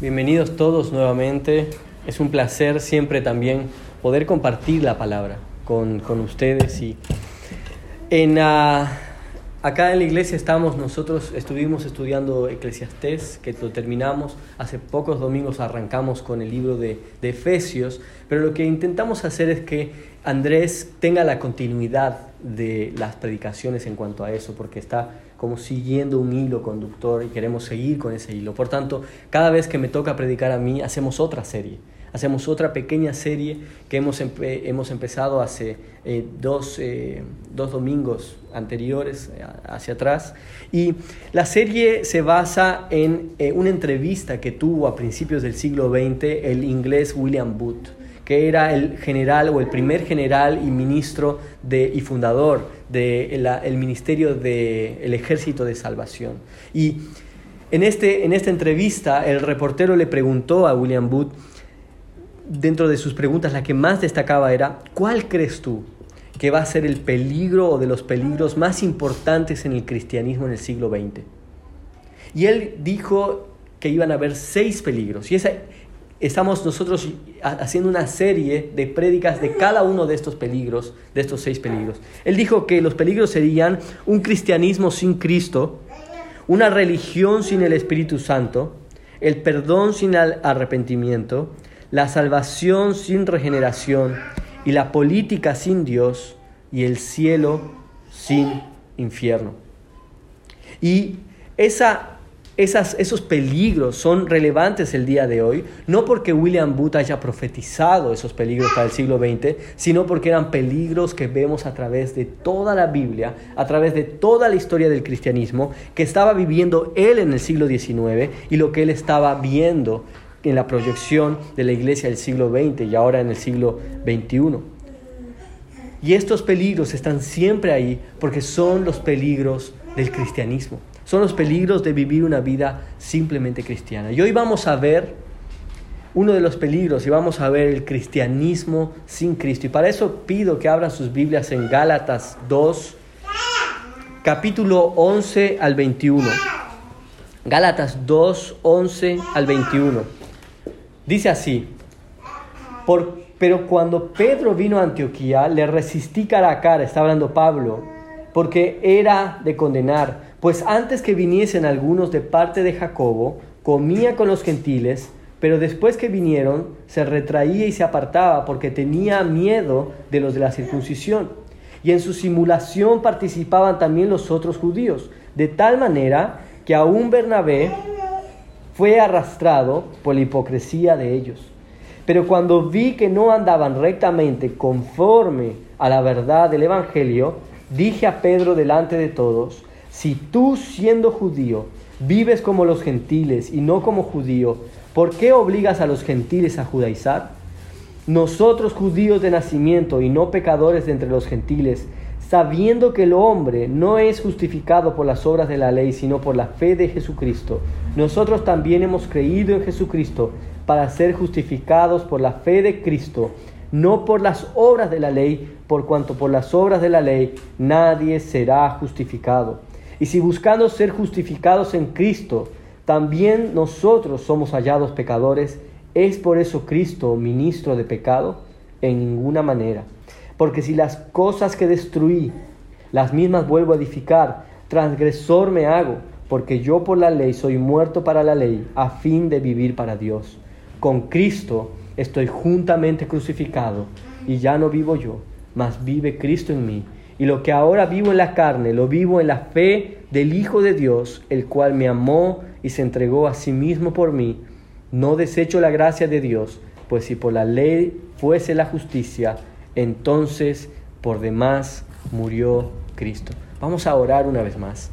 Bienvenidos todos nuevamente. Es un placer siempre también poder compartir la palabra con, con ustedes. Y en, uh, acá en la iglesia estamos, nosotros estuvimos estudiando Eclesiastés, que lo terminamos. Hace pocos domingos arrancamos con el libro de, de Efesios, pero lo que intentamos hacer es que Andrés tenga la continuidad de las predicaciones en cuanto a eso, porque está como siguiendo un hilo conductor y queremos seguir con ese hilo. Por tanto, cada vez que me toca predicar a mí, hacemos otra serie. Hacemos otra pequeña serie que hemos, hemos empezado hace eh, dos, eh, dos, domingos anteriores eh, hacia atrás. Y la serie se basa en una entrevista que tuvo a principios del siglo XX el inglés William Booth que era el general o el primer general y ministro de, y fundador del de ministerio del Ejército de Salvación. Y en, este, en esta entrevista el reportero le preguntó a William Booth, dentro de sus preguntas la que más destacaba era, ¿cuál crees tú que va a ser el peligro o de los peligros más importantes en el cristianismo en el siglo XX? Y él dijo que iban a haber seis peligros. Y esa, estamos nosotros haciendo una serie de prédicas de cada uno de estos peligros, de estos seis peligros. Él dijo que los peligros serían un cristianismo sin Cristo, una religión sin el Espíritu Santo, el perdón sin arrepentimiento, la salvación sin regeneración y la política sin Dios y el cielo sin infierno. Y esa esos peligros son relevantes el día de hoy, no porque William Booth haya profetizado esos peligros para el siglo XX, sino porque eran peligros que vemos a través de toda la Biblia, a través de toda la historia del cristianismo, que estaba viviendo él en el siglo XIX y lo que él estaba viendo en la proyección de la iglesia del siglo XX y ahora en el siglo XXI. Y estos peligros están siempre ahí porque son los peligros del cristianismo son los peligros de vivir una vida simplemente cristiana. Y hoy vamos a ver uno de los peligros y vamos a ver el cristianismo sin Cristo. Y para eso pido que abran sus Biblias en Gálatas 2, capítulo 11 al 21. Gálatas 2, 11 al 21. Dice así, pero cuando Pedro vino a Antioquía, le resistí cara a cara, está hablando Pablo, porque era de condenar pues antes que viniesen algunos de parte de Jacobo, comía con los gentiles, pero después que vinieron, se retraía y se apartaba porque tenía miedo de los de la circuncisión. Y en su simulación participaban también los otros judíos, de tal manera que aún Bernabé fue arrastrado por la hipocresía de ellos. Pero cuando vi que no andaban rectamente conforme a la verdad del Evangelio, dije a Pedro delante de todos, si tú siendo judío vives como los gentiles y no como judío, ¿por qué obligas a los gentiles a judaizar? Nosotros judíos de nacimiento y no pecadores de entre los gentiles, sabiendo que el hombre no es justificado por las obras de la ley, sino por la fe de Jesucristo, nosotros también hemos creído en Jesucristo para ser justificados por la fe de Cristo, no por las obras de la ley, por cuanto por las obras de la ley nadie será justificado. Y si buscando ser justificados en Cristo, también nosotros somos hallados pecadores, ¿es por eso Cristo ministro de pecado? En ninguna manera. Porque si las cosas que destruí, las mismas vuelvo a edificar, transgresor me hago, porque yo por la ley soy muerto para la ley, a fin de vivir para Dios. Con Cristo estoy juntamente crucificado, y ya no vivo yo, mas vive Cristo en mí y lo que ahora vivo en la carne, lo vivo en la fe del Hijo de Dios, el cual me amó y se entregó a sí mismo por mí. No desecho la gracia de Dios, pues si por la ley fuese la justicia, entonces por demás murió Cristo. Vamos a orar una vez más.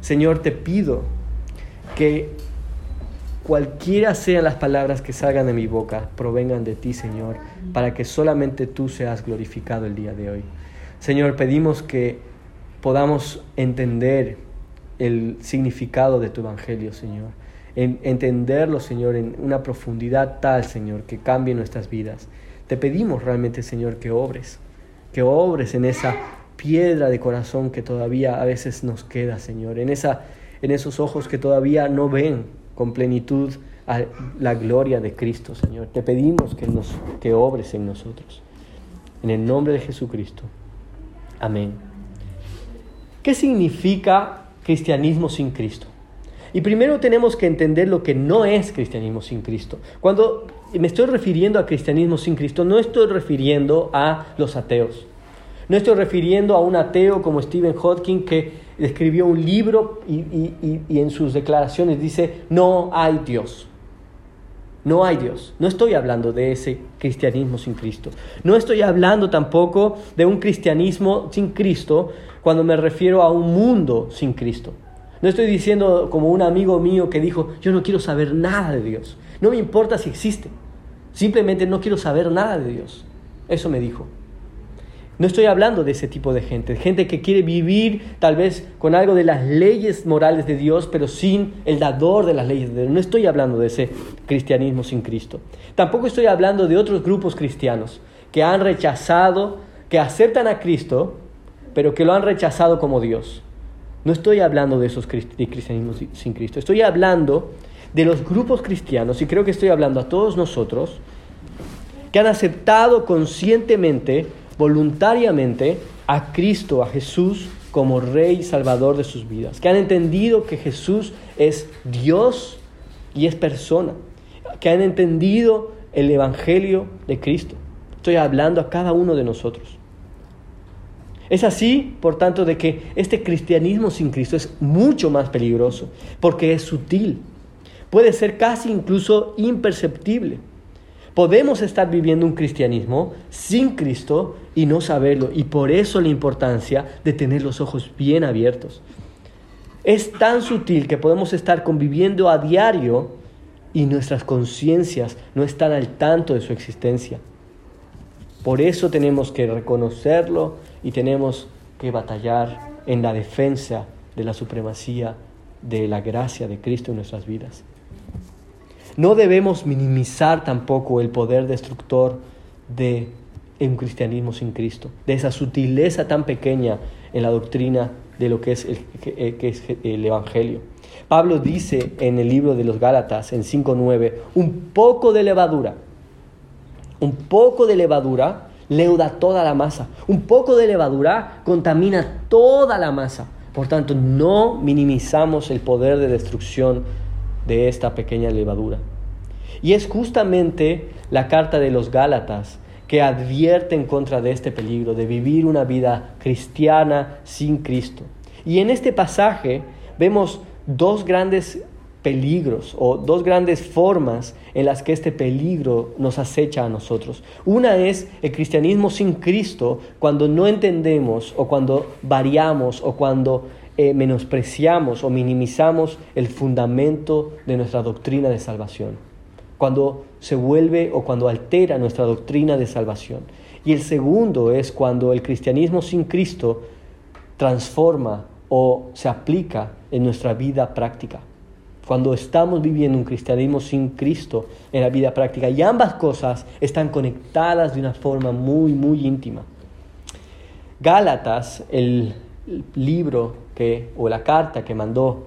Señor, te pido que cualquiera sean las palabras que salgan de mi boca, provengan de ti, Señor, para que solamente tú seas glorificado el día de hoy. Señor, pedimos que podamos entender el significado de tu Evangelio, Señor. entenderlo, Señor, en una profundidad tal, Señor, que cambie nuestras vidas. Te pedimos realmente, Señor, que obres, que obres en esa piedra de corazón que todavía a veces nos queda, Señor, en, esa, en esos ojos que todavía no ven con plenitud la gloria de Cristo, Señor. Te pedimos que, nos, que obres en nosotros. En el nombre de Jesucristo. Amén. ¿Qué significa cristianismo sin Cristo? Y primero tenemos que entender lo que no es cristianismo sin Cristo. Cuando me estoy refiriendo a cristianismo sin Cristo, no estoy refiriendo a los ateos. No estoy refiriendo a un ateo como Stephen Hawking que escribió un libro y, y en sus declaraciones dice, no hay Dios. No hay Dios. No estoy hablando de ese cristianismo sin Cristo. No estoy hablando tampoco de un cristianismo sin Cristo cuando me refiero a un mundo sin Cristo. No estoy diciendo como un amigo mío que dijo, yo no quiero saber nada de Dios. No me importa si existe. Simplemente no quiero saber nada de Dios. Eso me dijo. No estoy hablando de ese tipo de gente, gente que quiere vivir tal vez con algo de las leyes morales de Dios, pero sin el dador de las leyes de Dios. No estoy hablando de ese cristianismo sin Cristo. Tampoco estoy hablando de otros grupos cristianos que han rechazado, que aceptan a Cristo, pero que lo han rechazado como Dios. No estoy hablando de esos cristianismos sin Cristo. Estoy hablando de los grupos cristianos, y creo que estoy hablando a todos nosotros, que han aceptado conscientemente voluntariamente a Cristo, a Jesús, como Rey y Salvador de sus vidas, que han entendido que Jesús es Dios y es persona, que han entendido el Evangelio de Cristo. Estoy hablando a cada uno de nosotros. Es así, por tanto, de que este cristianismo sin Cristo es mucho más peligroso, porque es sutil, puede ser casi incluso imperceptible. Podemos estar viviendo un cristianismo sin Cristo y no saberlo. Y por eso la importancia de tener los ojos bien abiertos. Es tan sutil que podemos estar conviviendo a diario y nuestras conciencias no están al tanto de su existencia. Por eso tenemos que reconocerlo y tenemos que batallar en la defensa de la supremacía de la gracia de Cristo en nuestras vidas. No debemos minimizar tampoco el poder destructor de un cristianismo sin Cristo, de esa sutileza tan pequeña en la doctrina de lo que es el, que, es el Evangelio. Pablo dice en el libro de los Gálatas, en 5.9, un poco de levadura, un poco de levadura leuda toda la masa, un poco de levadura contamina toda la masa. Por tanto, no minimizamos el poder de destrucción de esta pequeña levadura. Y es justamente la carta de los Gálatas que advierte en contra de este peligro, de vivir una vida cristiana sin Cristo. Y en este pasaje vemos dos grandes peligros o dos grandes formas en las que este peligro nos acecha a nosotros. Una es el cristianismo sin Cristo cuando no entendemos o cuando variamos o cuando eh, menospreciamos o minimizamos el fundamento de nuestra doctrina de salvación, cuando se vuelve o cuando altera nuestra doctrina de salvación. Y el segundo es cuando el cristianismo sin Cristo transforma o se aplica en nuestra vida práctica. Cuando estamos viviendo un cristianismo sin Cristo en la vida práctica. Y ambas cosas están conectadas de una forma muy, muy íntima. Gálatas, el libro que, o la carta que mandó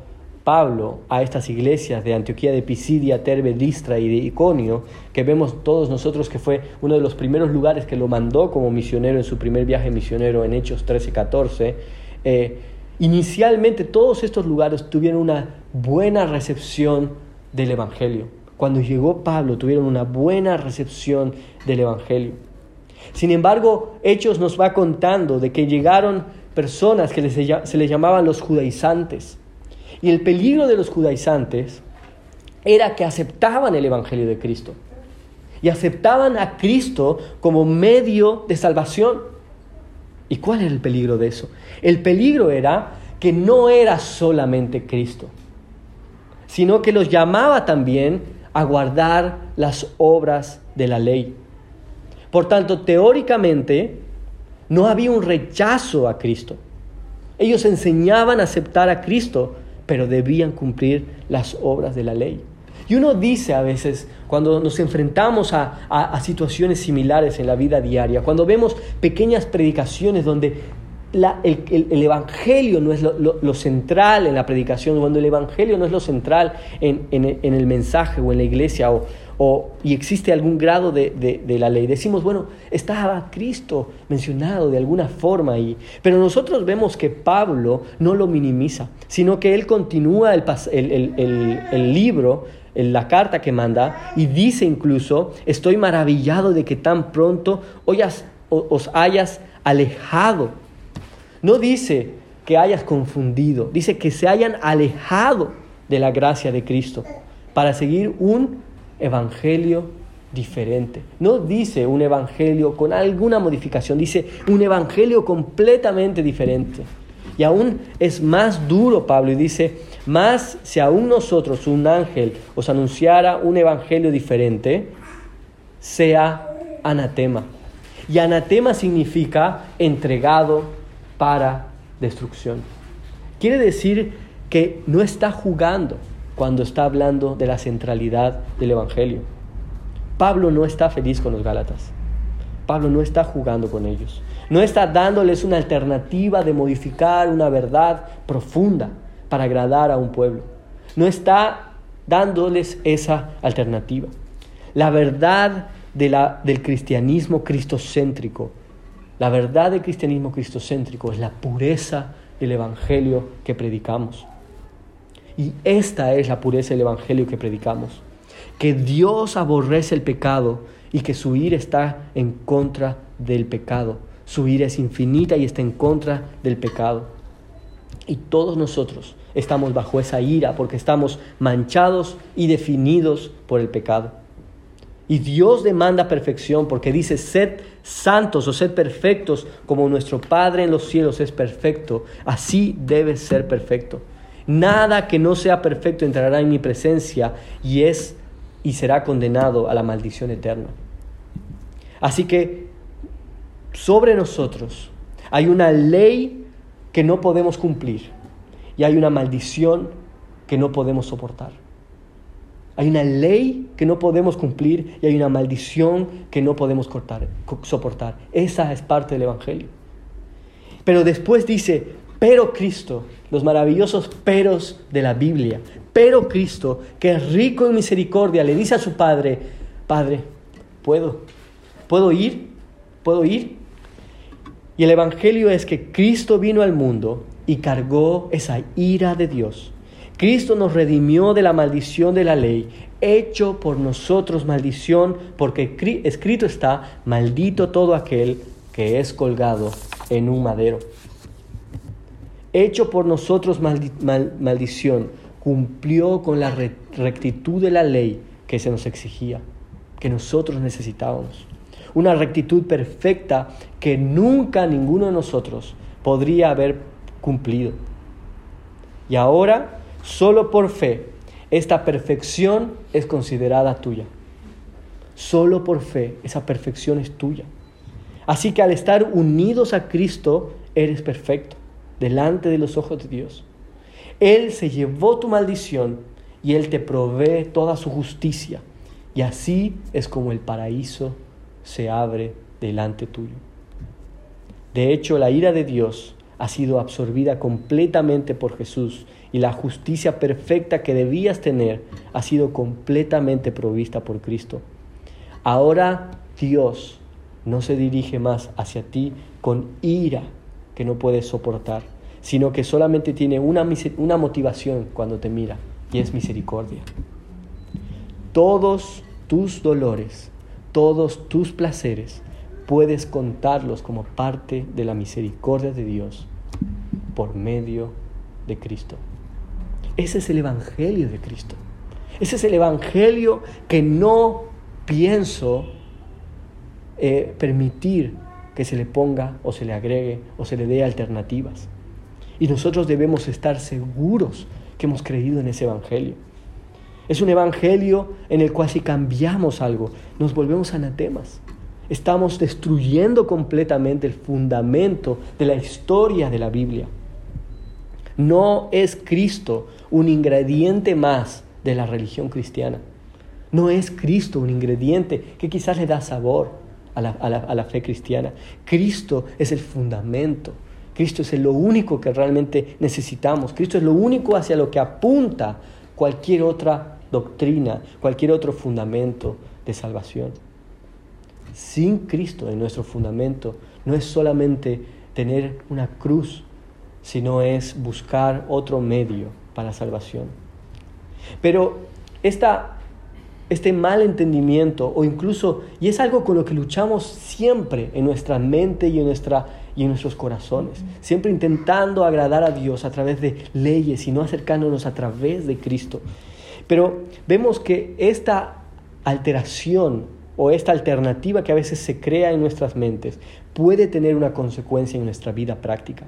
Pablo a estas iglesias de Antioquía de Pisidia, Terbe, Listra y de Iconio, que vemos todos nosotros que fue uno de los primeros lugares que lo mandó como misionero en su primer viaje misionero en Hechos 13 y 14, eh, inicialmente todos estos lugares tuvieron una buena recepción del Evangelio. Cuando llegó Pablo tuvieron una buena recepción del Evangelio. Sin embargo, Hechos nos va contando de que llegaron personas que se les llamaban los judaizantes. Y el peligro de los judaizantes era que aceptaban el Evangelio de Cristo. Y aceptaban a Cristo como medio de salvación. ¿Y cuál era el peligro de eso? El peligro era que no era solamente Cristo, sino que los llamaba también a guardar las obras de la ley. Por tanto, teóricamente, no había un rechazo a Cristo. Ellos enseñaban a aceptar a Cristo, pero debían cumplir las obras de la ley. Y uno dice a veces, cuando nos enfrentamos a, situaciones similares en la vida diaria, cuando vemos pequeñas predicaciones donde el, Evangelio no es lo, central en la predicación, cuando el Evangelio no es lo central en, el mensaje o en la iglesia, o, y existe algún grado de, la ley, decimos, bueno, estaba Cristo mencionado de alguna forma ahí, pero nosotros vemos que Pablo no lo minimiza, sino que él continúa el, el libro la carta que manda y dice incluso, estoy maravillado de que tan pronto os hayas alejado. No dice que hayas confundido, dice que se hayan alejado de la gracia de Cristo para seguir un evangelio diferente. No dice un evangelio con alguna modificación, dice un evangelio completamente diferente. Y aún es más duro Pablo y dice, más si aún nosotros, un ángel, os anunciara un evangelio diferente, sea anatema. Y anatema significa entregado para destrucción. Quiere decir que no está jugando cuando está hablando de la centralidad del Evangelio. Pablo no está feliz con los Gálatas. Pablo no está jugando con ellos. No está dándoles una alternativa de modificar una verdad profunda para agradar a un pueblo. No está dándoles esa alternativa. La verdad del cristianismo cristocéntrico, la verdad del cristianismo cristocéntrico es la pureza del evangelio que predicamos. Y esta es la pureza del evangelio que predicamos. Que Dios aborrece el pecado y que su ira está en contra del pecado. Su ira es infinita y está en contra del pecado. Y todos nosotros estamos bajo esa ira porque estamos manchados y definidos por el pecado. Y Dios demanda perfección porque dice, sed santos o sed perfectos como nuestro Padre en los cielos es perfecto. Así debe ser perfecto. Nada que no sea perfecto entrará en mi presencia y es y será condenado a la maldición eterna. Así que sobre nosotros hay una ley que no podemos cumplir y hay una maldición que no podemos soportar. Hay una ley que no podemos cumplir y hay una maldición que no podemos soportar. Esa es parte del Evangelio. Pero después dice, pero Cristo, los maravillosos peros de la Biblia, pero Cristo, que es rico en misericordia, le dice a su Padre, Padre, ¿puedo? ¿Puedo ir? ¿Puedo ir? Y el Evangelio es que Cristo vino al mundo y cargó esa ira de Dios. Cristo nos redimió de la maldición de la ley, hecho por nosotros maldición, porque escrito está, maldito todo aquel que es colgado en un madero. Hecho por nosotros maldición, cumplió con la rectitud de la ley que se nos exigía, que nosotros necesitábamos una rectitud perfecta que nunca ninguno de nosotros podría haber cumplido. Y ahora, solo por fe, esta perfección es considerada tuya. Solo por fe, esa perfección es tuya. Así que al estar unidos a Cristo, eres perfecto delante de los ojos de Dios. Él se llevó tu maldición y Él te provee toda su justicia. Y así es como el paraíso se abre delante tuyo. De hecho, la ira de Dios ha sido absorbida completamente por Jesús y la justicia perfecta que debías tener ha sido completamente provista por Cristo. Ahora Dios no se dirige más hacia ti con ira que no puedes soportar, sino que solamente tiene una, una motivación cuando te mira y es misericordia. Todos tus dolores todos tus placeres puedes contarlos como parte de la misericordia de Dios por medio de Cristo. Ese es el Evangelio de Cristo. Ese es el Evangelio que no pienso eh, permitir que se le ponga o se le agregue o se le dé alternativas. Y nosotros debemos estar seguros que hemos creído en ese Evangelio. Es un evangelio en el cual si cambiamos algo, nos volvemos anatemas. Estamos destruyendo completamente el fundamento de la historia de la Biblia. No es Cristo un ingrediente más de la religión cristiana. No es Cristo un ingrediente que quizás le da sabor a la, fe cristiana. Cristo es el fundamento Cristo es lo único que realmente necesitamos. Cristo es lo único hacia lo que apunta cualquier otra doctrina, cualquier otro fundamento de salvación. Sin Cristo en nuestro fundamento no es solamente tener una cruz, sino es buscar otro medio para la salvación. Pero esta este mal entendimiento o incluso, y es algo con lo que luchamos siempre en nuestra mente y en, nuestra, y en nuestros corazones, siempre intentando agradar a Dios a través de leyes y no acercándonos a través de Cristo. Pero vemos que esta alteración o esta alternativa que a veces se crea en nuestras mentes puede tener una consecuencia en nuestra vida práctica.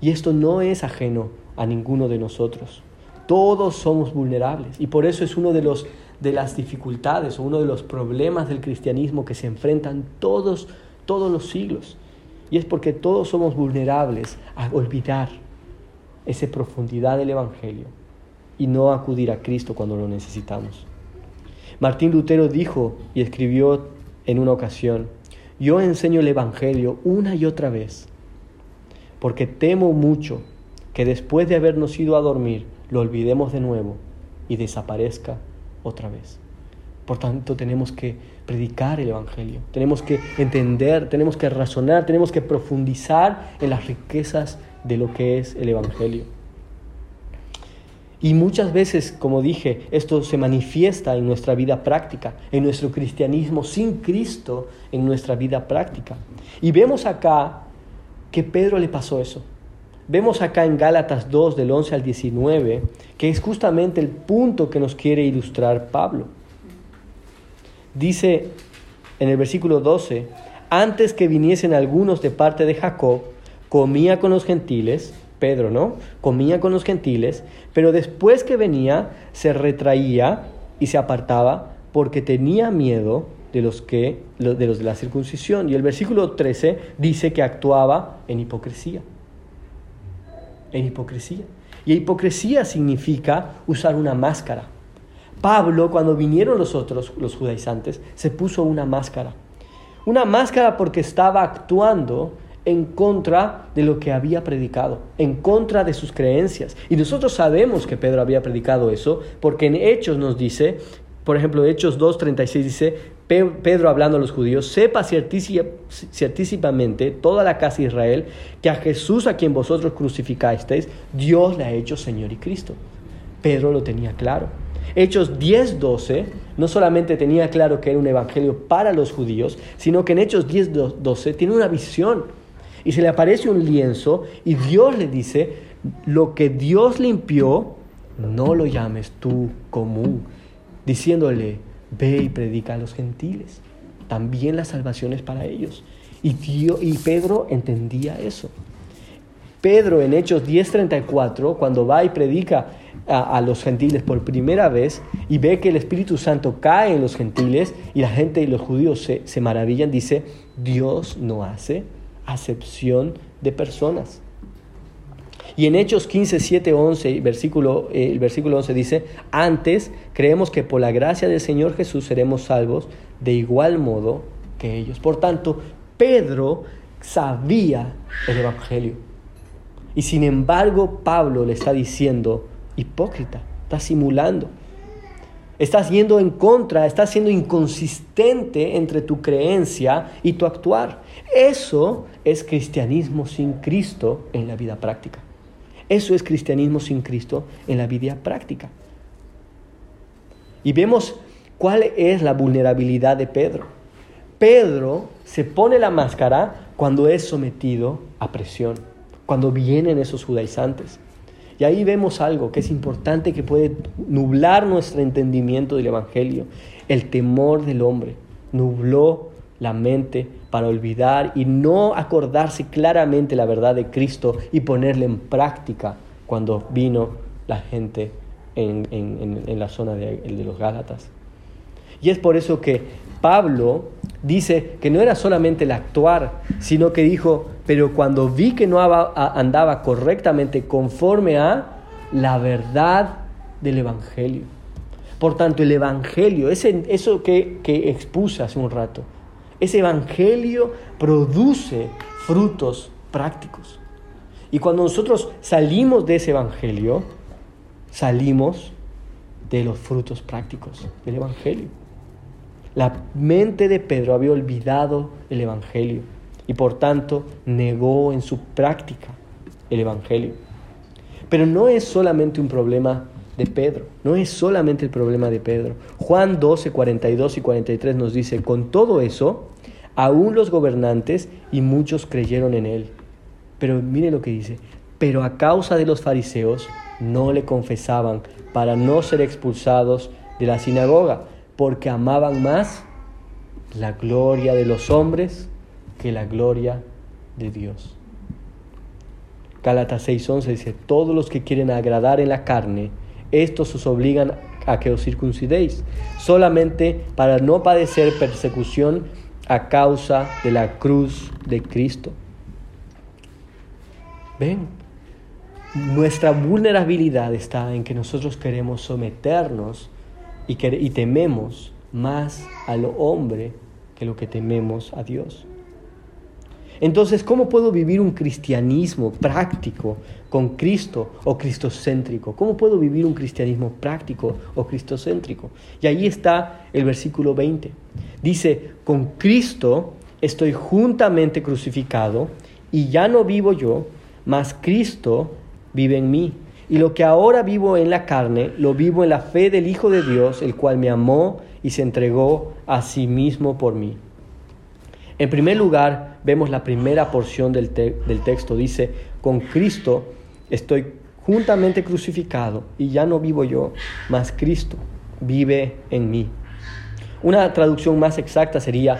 Y esto no es ajeno a ninguno de nosotros. Todos somos vulnerables y por eso es uno de los de las dificultades o uno de los problemas del cristianismo que se enfrentan todos, todos los siglos. Y es porque todos somos vulnerables a olvidar esa profundidad del Evangelio y no acudir a Cristo cuando lo necesitamos. Martín Lutero dijo y escribió en una ocasión, yo enseño el Evangelio una y otra vez, porque temo mucho que después de habernos ido a dormir, lo olvidemos de nuevo y desaparezca otra vez. Por tanto, tenemos que predicar el Evangelio, tenemos que entender, tenemos que razonar, tenemos que profundizar en las riquezas de lo que es el Evangelio. Y muchas veces, como dije, esto se manifiesta en nuestra vida práctica, en nuestro cristianismo sin Cristo, en nuestra vida práctica. Y vemos acá que Pedro le pasó eso. Vemos acá en Gálatas 2 del 11 al 19 que es justamente el punto que nos quiere ilustrar Pablo. Dice en el versículo 12, antes que viniesen algunos de parte de Jacob, comía con los gentiles, Pedro, ¿no? Comía con los gentiles, pero después que venía se retraía y se apartaba porque tenía miedo de los que de los de la circuncisión. Y el versículo 13 dice que actuaba en hipocresía en hipocresía. Y hipocresía significa usar una máscara. Pablo, cuando vinieron los otros, los judaizantes, se puso una máscara. Una máscara porque estaba actuando en contra de lo que había predicado, en contra de sus creencias. Y nosotros sabemos que Pedro había predicado eso, porque en Hechos nos dice, por ejemplo, Hechos 2.36 dice, Pedro hablando a los judíos, sepa ciertísimamente toda la casa de Israel que a Jesús a quien vosotros crucificasteis, Dios le ha hecho Señor y Cristo. Pedro lo tenía claro. Hechos 10:12 no solamente tenía claro que era un evangelio para los judíos, sino que en Hechos 10:12 tiene una visión y se le aparece un lienzo y Dios le dice, lo que Dios limpió, no lo llames tú común, diciéndole, ve y predica a los gentiles. También la salvación es para ellos. Y, y Pedro entendía eso. Pedro en Hechos 10:34, cuando va y predica a, los gentiles por primera vez y ve que el Espíritu Santo cae en los gentiles y la gente y los judíos se, se maravillan, dice, Dios no hace acepción de personas. Y en Hechos 15, 7, 11, versículo, eh, el versículo 11 dice, antes creemos que por la gracia del Señor Jesús seremos salvos de igual modo que ellos. Por tanto, Pedro sabía el Evangelio. Y sin embargo, Pablo le está diciendo, hipócrita, estás simulando. Estás yendo en contra, estás siendo inconsistente entre tu creencia y tu actuar. Eso es cristianismo sin Cristo en la vida práctica. Eso es cristianismo sin Cristo en la vida práctica. Y vemos cuál es la vulnerabilidad de Pedro. Pedro se pone la máscara cuando es sometido a presión, cuando vienen esos judaizantes. Y ahí vemos algo que es importante que puede nublar nuestro entendimiento del Evangelio. El temor del hombre nubló la mente para olvidar y no acordarse claramente la verdad de Cristo y ponerla en práctica cuando vino la gente en, la zona de, de los Gálatas. Y es por eso que Pablo dice que no era solamente el actuar, sino que dijo, pero cuando vi que no andaba correctamente conforme a la verdad del Evangelio. Por tanto, el Evangelio, ese, eso que, que expuse hace un rato, ese evangelio produce frutos prácticos. Y cuando nosotros salimos de ese Evangelio, salimos de los frutos prácticos del Evangelio. La mente de Pedro había olvidado el Evangelio y por tanto negó en su práctica el Evangelio. Pero no es solamente un problema de Pedro, no es solamente el problema de Pedro. Juan 12, 42 y 43 nos dice, con todo eso, aún los gobernantes y muchos creyeron en él. Pero mire lo que dice, pero a causa de los fariseos no le confesaban para no ser expulsados de la sinagoga, porque amaban más la gloria de los hombres que la gloria de Dios. Gálatas 6:11 dice, todos los que quieren agradar en la carne, estos os obligan a que os circuncidéis, solamente para no padecer persecución a causa de la cruz de Cristo. Ven, nuestra vulnerabilidad está en que nosotros queremos someternos y, y tememos más al hombre que lo que tememos a Dios. Entonces, ¿cómo puedo vivir un cristianismo práctico con Cristo o cristocéntrico? ¿Cómo puedo vivir un cristianismo práctico o cristocéntrico? Y ahí está el versículo 20. Dice, con Cristo estoy juntamente crucificado y ya no vivo yo, mas Cristo vive en mí. Y lo que ahora vivo en la carne, lo vivo en la fe del Hijo de Dios, el cual me amó y se entregó a sí mismo por mí. En primer lugar, vemos la primera porción del, del texto. Dice, con Cristo estoy juntamente crucificado y ya no vivo yo, mas Cristo vive en mí. Una traducción más exacta sería,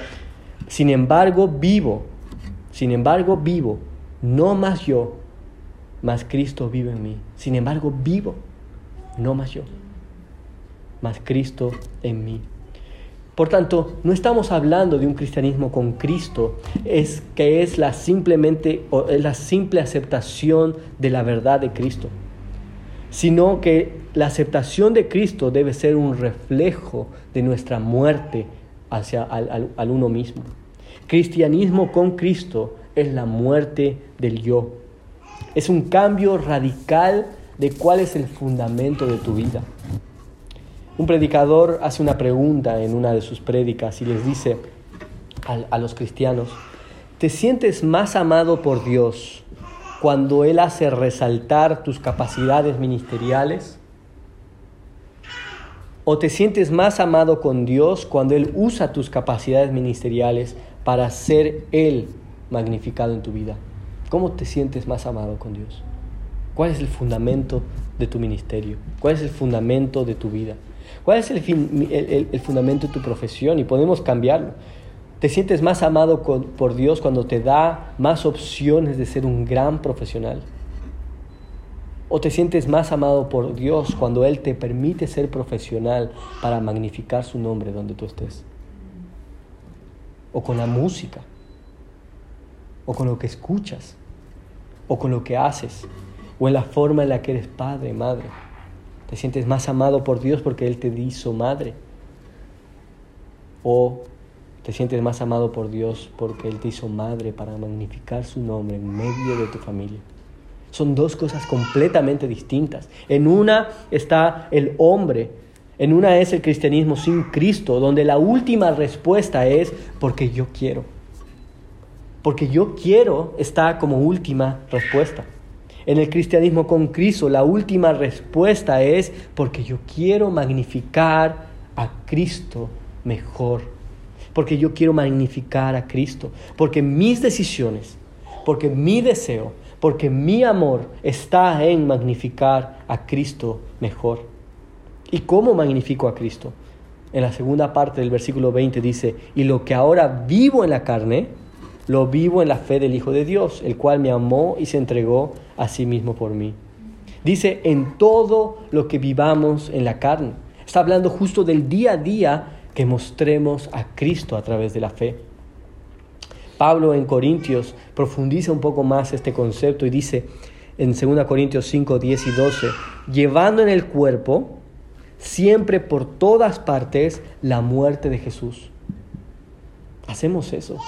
sin embargo vivo, sin embargo vivo, no más yo, mas Cristo vive en mí. Sin embargo, vivo, no más yo, mas Cristo en mí. Por tanto, no estamos hablando de un cristianismo con Cristo, es que es la simplemente es la simple aceptación de la verdad de Cristo, sino que la aceptación de Cristo debe ser un reflejo de nuestra muerte hacia al, al uno mismo. Cristianismo con Cristo es la muerte del yo, es un cambio radical de cuál es el fundamento de tu vida. Un predicador hace una pregunta en una de sus prédicas y les dice a, los cristianos, ¿te sientes más amado por Dios cuando Él hace resaltar tus capacidades ministeriales? ¿O te sientes más amado con Dios cuando Él usa tus capacidades ministeriales para ser Él magnificado en tu vida? ¿Cómo te sientes más amado con Dios? ¿Cuál es el fundamento de tu ministerio? ¿Cuál es el fundamento de tu vida? ¿Cuál es el, fundamento de tu profesión? Y podemos cambiarlo. ¿Te sientes más amado por Dios cuando te da más opciones de ser un gran profesional? ¿O te sientes más amado por Dios cuando Él te permite ser profesional para magnificar su nombre donde tú estés? ¿O con la música? ¿O con lo que escuchas? o con lo que haces, o en la forma en la que eres padre, madre. Te sientes más amado por Dios porque Él te hizo madre. O te sientes más amado por Dios porque Él te hizo madre para magnificar su nombre en medio de tu familia. Son dos cosas completamente distintas. En una está el hombre, en una es el cristianismo sin Cristo, donde la última respuesta es porque yo quiero porque yo quiero está como última respuesta. En el cristianismo con Cristo, la última respuesta es porque yo quiero magnificar a Cristo mejor. Porque yo quiero magnificar a Cristo. Porque mis decisiones, porque mi deseo, porque mi amor está en magnificar a Cristo mejor. ¿Y cómo magnifico a Cristo? En la segunda parte del versículo 20 dice, y lo que ahora vivo en la carne, lo vivo en la fe del Hijo de Dios, el cual me amó y se entregó a sí mismo por mí. Dice, en todo lo que vivamos en la carne. Está hablando justo del día a día que mostremos a Cristo a través de la fe. Pablo en Corintios profundiza un poco más este concepto y dice en 2 Corintios 5, 10 y 12, llevando en el cuerpo siempre por todas partes la muerte de Jesús. Hacemos eso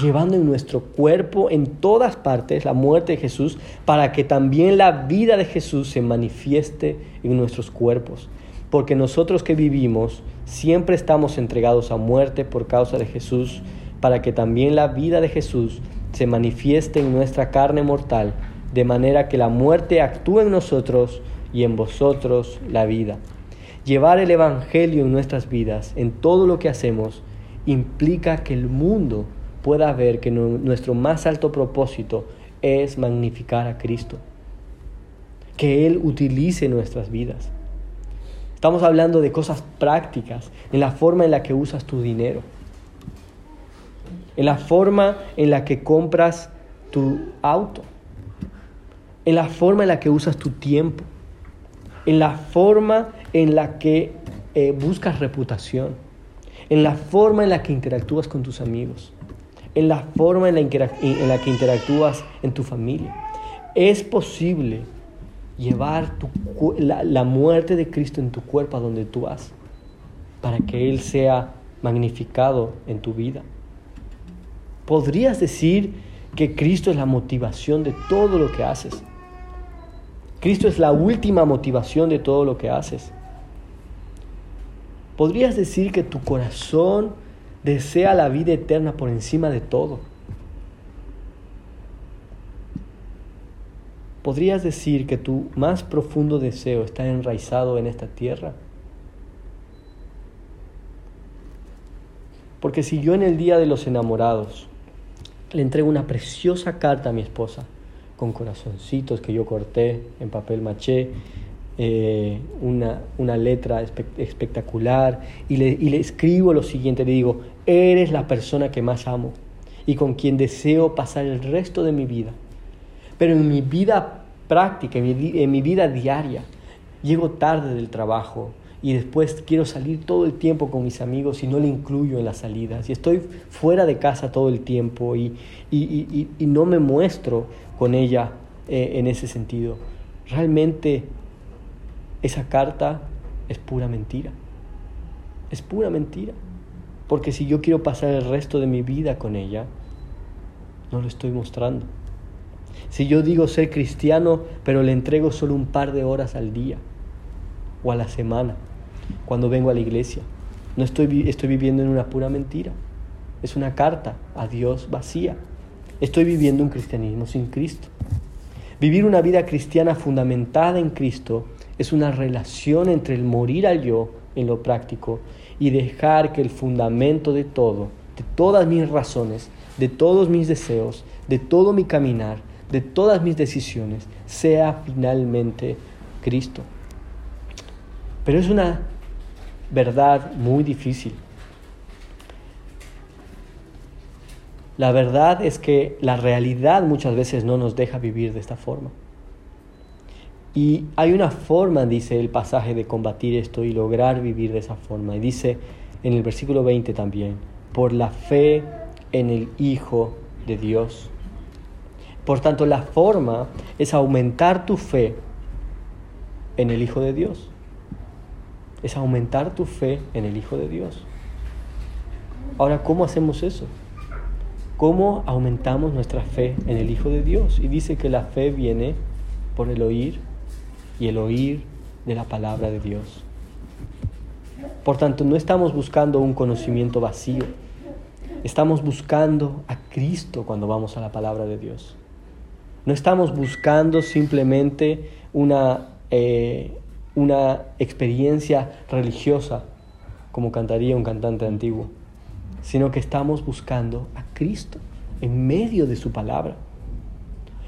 llevando en nuestro cuerpo, en todas partes, la muerte de Jesús, para que también la vida de Jesús se manifieste en nuestros cuerpos. Porque nosotros que vivimos siempre estamos entregados a muerte por causa de Jesús, para que también la vida de Jesús se manifieste en nuestra carne mortal, de manera que la muerte actúe en nosotros y en vosotros la vida. Llevar el Evangelio en nuestras vidas, en todo lo que hacemos, implica que el mundo pueda ver que nuestro más alto propósito es magnificar a Cristo. Que Él utilice nuestras vidas. Estamos hablando de cosas prácticas, en la forma en la que usas tu dinero, en la forma en la que compras tu auto, en la forma en la que usas tu tiempo, en la forma en la que eh, buscas reputación, en la forma en la que interactúas con tus amigos en la forma en la, en la que interactúas en tu familia. Es posible llevar la, la, muerte de Cristo en tu cuerpo a donde tú vas, para que Él sea magnificado en tu vida. ¿Podrías decir que Cristo es la motivación de todo lo que haces? Cristo es la última motivación de todo lo que haces. ¿Podrías decir que tu corazón desea la vida eterna por encima de todo. ¿Podrías decir que tu más profundo deseo está enraizado en esta tierra? Porque si yo en el día de los enamorados le entrego una preciosa carta a mi esposa, con corazoncitos que yo corté en papel maché, eh, una, una, letra espectacular y le, y le escribo lo siguiente, le digo, eres la persona que más amo y con quien deseo pasar el resto de mi vida. Pero en mi vida práctica, en mi, vida diaria, llego tarde del trabajo, y después quiero salir todo el tiempo con mis amigos y no le incluyo en las salidas y estoy fuera de casa todo el tiempo y, y, y, no me muestro con ella eh, en ese sentido. Realmente esa carta es pura mentira. Es pura mentira. Porque si yo quiero pasar el resto de mi vida con ella, no lo estoy mostrando. Si yo digo ser cristiano, pero le entrego solo un par de horas al día o a la semana, cuando vengo a la iglesia, no estoy, estoy viviendo en una pura mentira. Es una carta a Dios vacía. Estoy viviendo un cristianismo sin Cristo. Vivir una vida cristiana fundamentada en Cristo es una relación entre el morir al yo en lo práctico y dejar que el fundamento de todo, de todas mis razones, de todos mis deseos, de todo mi caminar, de todas mis decisiones, sea finalmente Cristo. Pero es una verdad muy difícil. La verdad es que la realidad muchas veces no nos deja vivir de esta forma. Y hay una forma, dice el pasaje, de combatir esto y lograr vivir de esa forma. Y dice en el versículo 20 también, por la fe en el Hijo de Dios. Por tanto, la forma es aumentar tu fe en el Hijo de Dios. Es aumentar tu fe en el Hijo de Dios. Ahora, ¿cómo hacemos eso? ¿Cómo aumentamos nuestra fe en el Hijo de Dios? Y dice que la fe viene por el oír y el oír de la palabra de Dios. Por tanto, no estamos buscando un conocimiento vacío, estamos buscando a Cristo cuando vamos a la palabra de Dios. No estamos buscando simplemente una, eh, una experiencia religiosa, como cantaría un cantante antiguo, sino que estamos buscando a Cristo en medio de su palabra.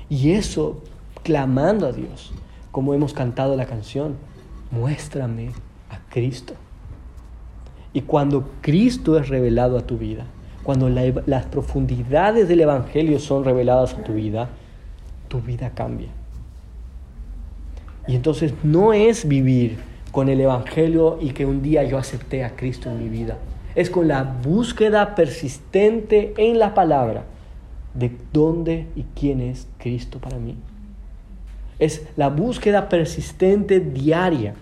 Y eso clamando a Dios, como hemos cantado la canción, muéstrame a Cristo. Y cuando Cristo es revelado a tu vida, cuando las profundidades del Evangelio son reveladas a tu vida, tu vida cambia. Y entonces no es vivir con el Evangelio y que un día yo acepté a Cristo en mi vida. Es con la búsqueda persistente en la palabra de dónde y quién es Cristo para mí es la búsqueda persistente diaria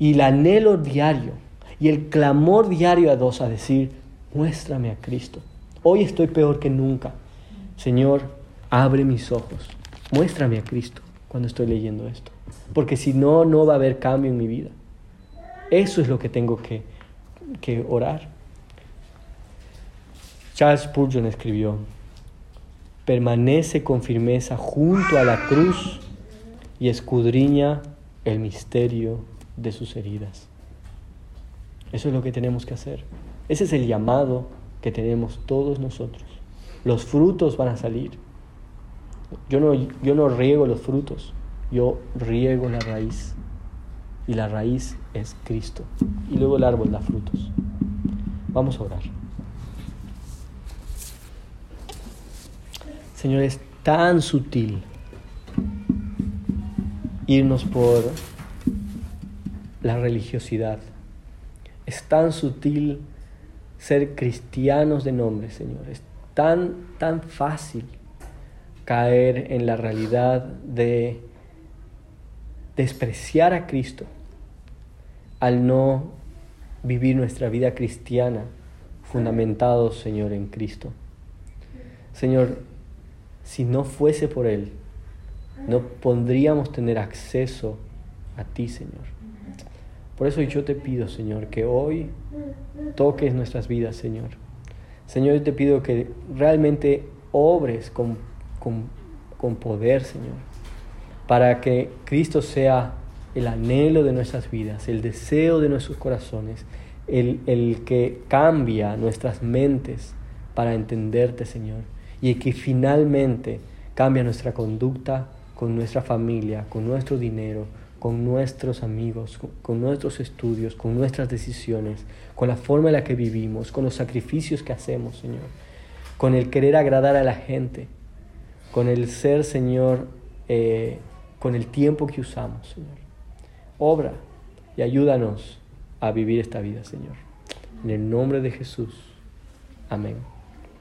y el anhelo diario y el clamor diario a Dios a decir, muéstrame a Cristo. Hoy estoy peor que nunca. Señor, abre mis ojos, muéstrame a Cristo cuando estoy leyendo esto. Porque si no, no va a haber cambio en mi vida. Eso es lo que tengo que, que orar. Charles Spurgeon escribió, permanece con firmeza junto a la cruz y escudriña el misterio de sus heridas. Eso es lo que tenemos que hacer. Ese es el llamado que tenemos todos nosotros. Los frutos van a salir. Yo no, yo no riego los frutos, yo riego la raíz. Y la raíz es Cristo. Y luego el árbol da frutos. Vamos a orar. Señor, es tan sutil irnos por la religiosidad. Es tan sutil ser cristianos de nombre, Señor. Es tan, tan fácil caer en la realidad de despreciar a Cristo al no vivir nuestra vida cristiana fundamentados, Señor, en Cristo. Señor, si no fuese por Él, no podríamos tener acceso a ti, Señor. Por eso yo te pido, Señor, que hoy toques nuestras vidas, Señor. Señor, yo te pido que realmente obres con, con, poder, Señor, para que Cristo sea el anhelo de nuestras vidas, el deseo de nuestros corazones, el, el que cambia nuestras mentes para entenderte, Señor y que finalmente cambia nuestra conducta con nuestra familia, con nuestro dinero, con nuestros amigos, con, nuestros estudios, con nuestras decisiones, con la forma en la que vivimos, con los sacrificios que hacemos, Señor, con el querer agradar a la gente, con el ser, Señor, eh, con el tiempo que usamos, Señor. Obra y ayúdanos a vivir esta vida, Señor. En el nombre de Jesús. Amén.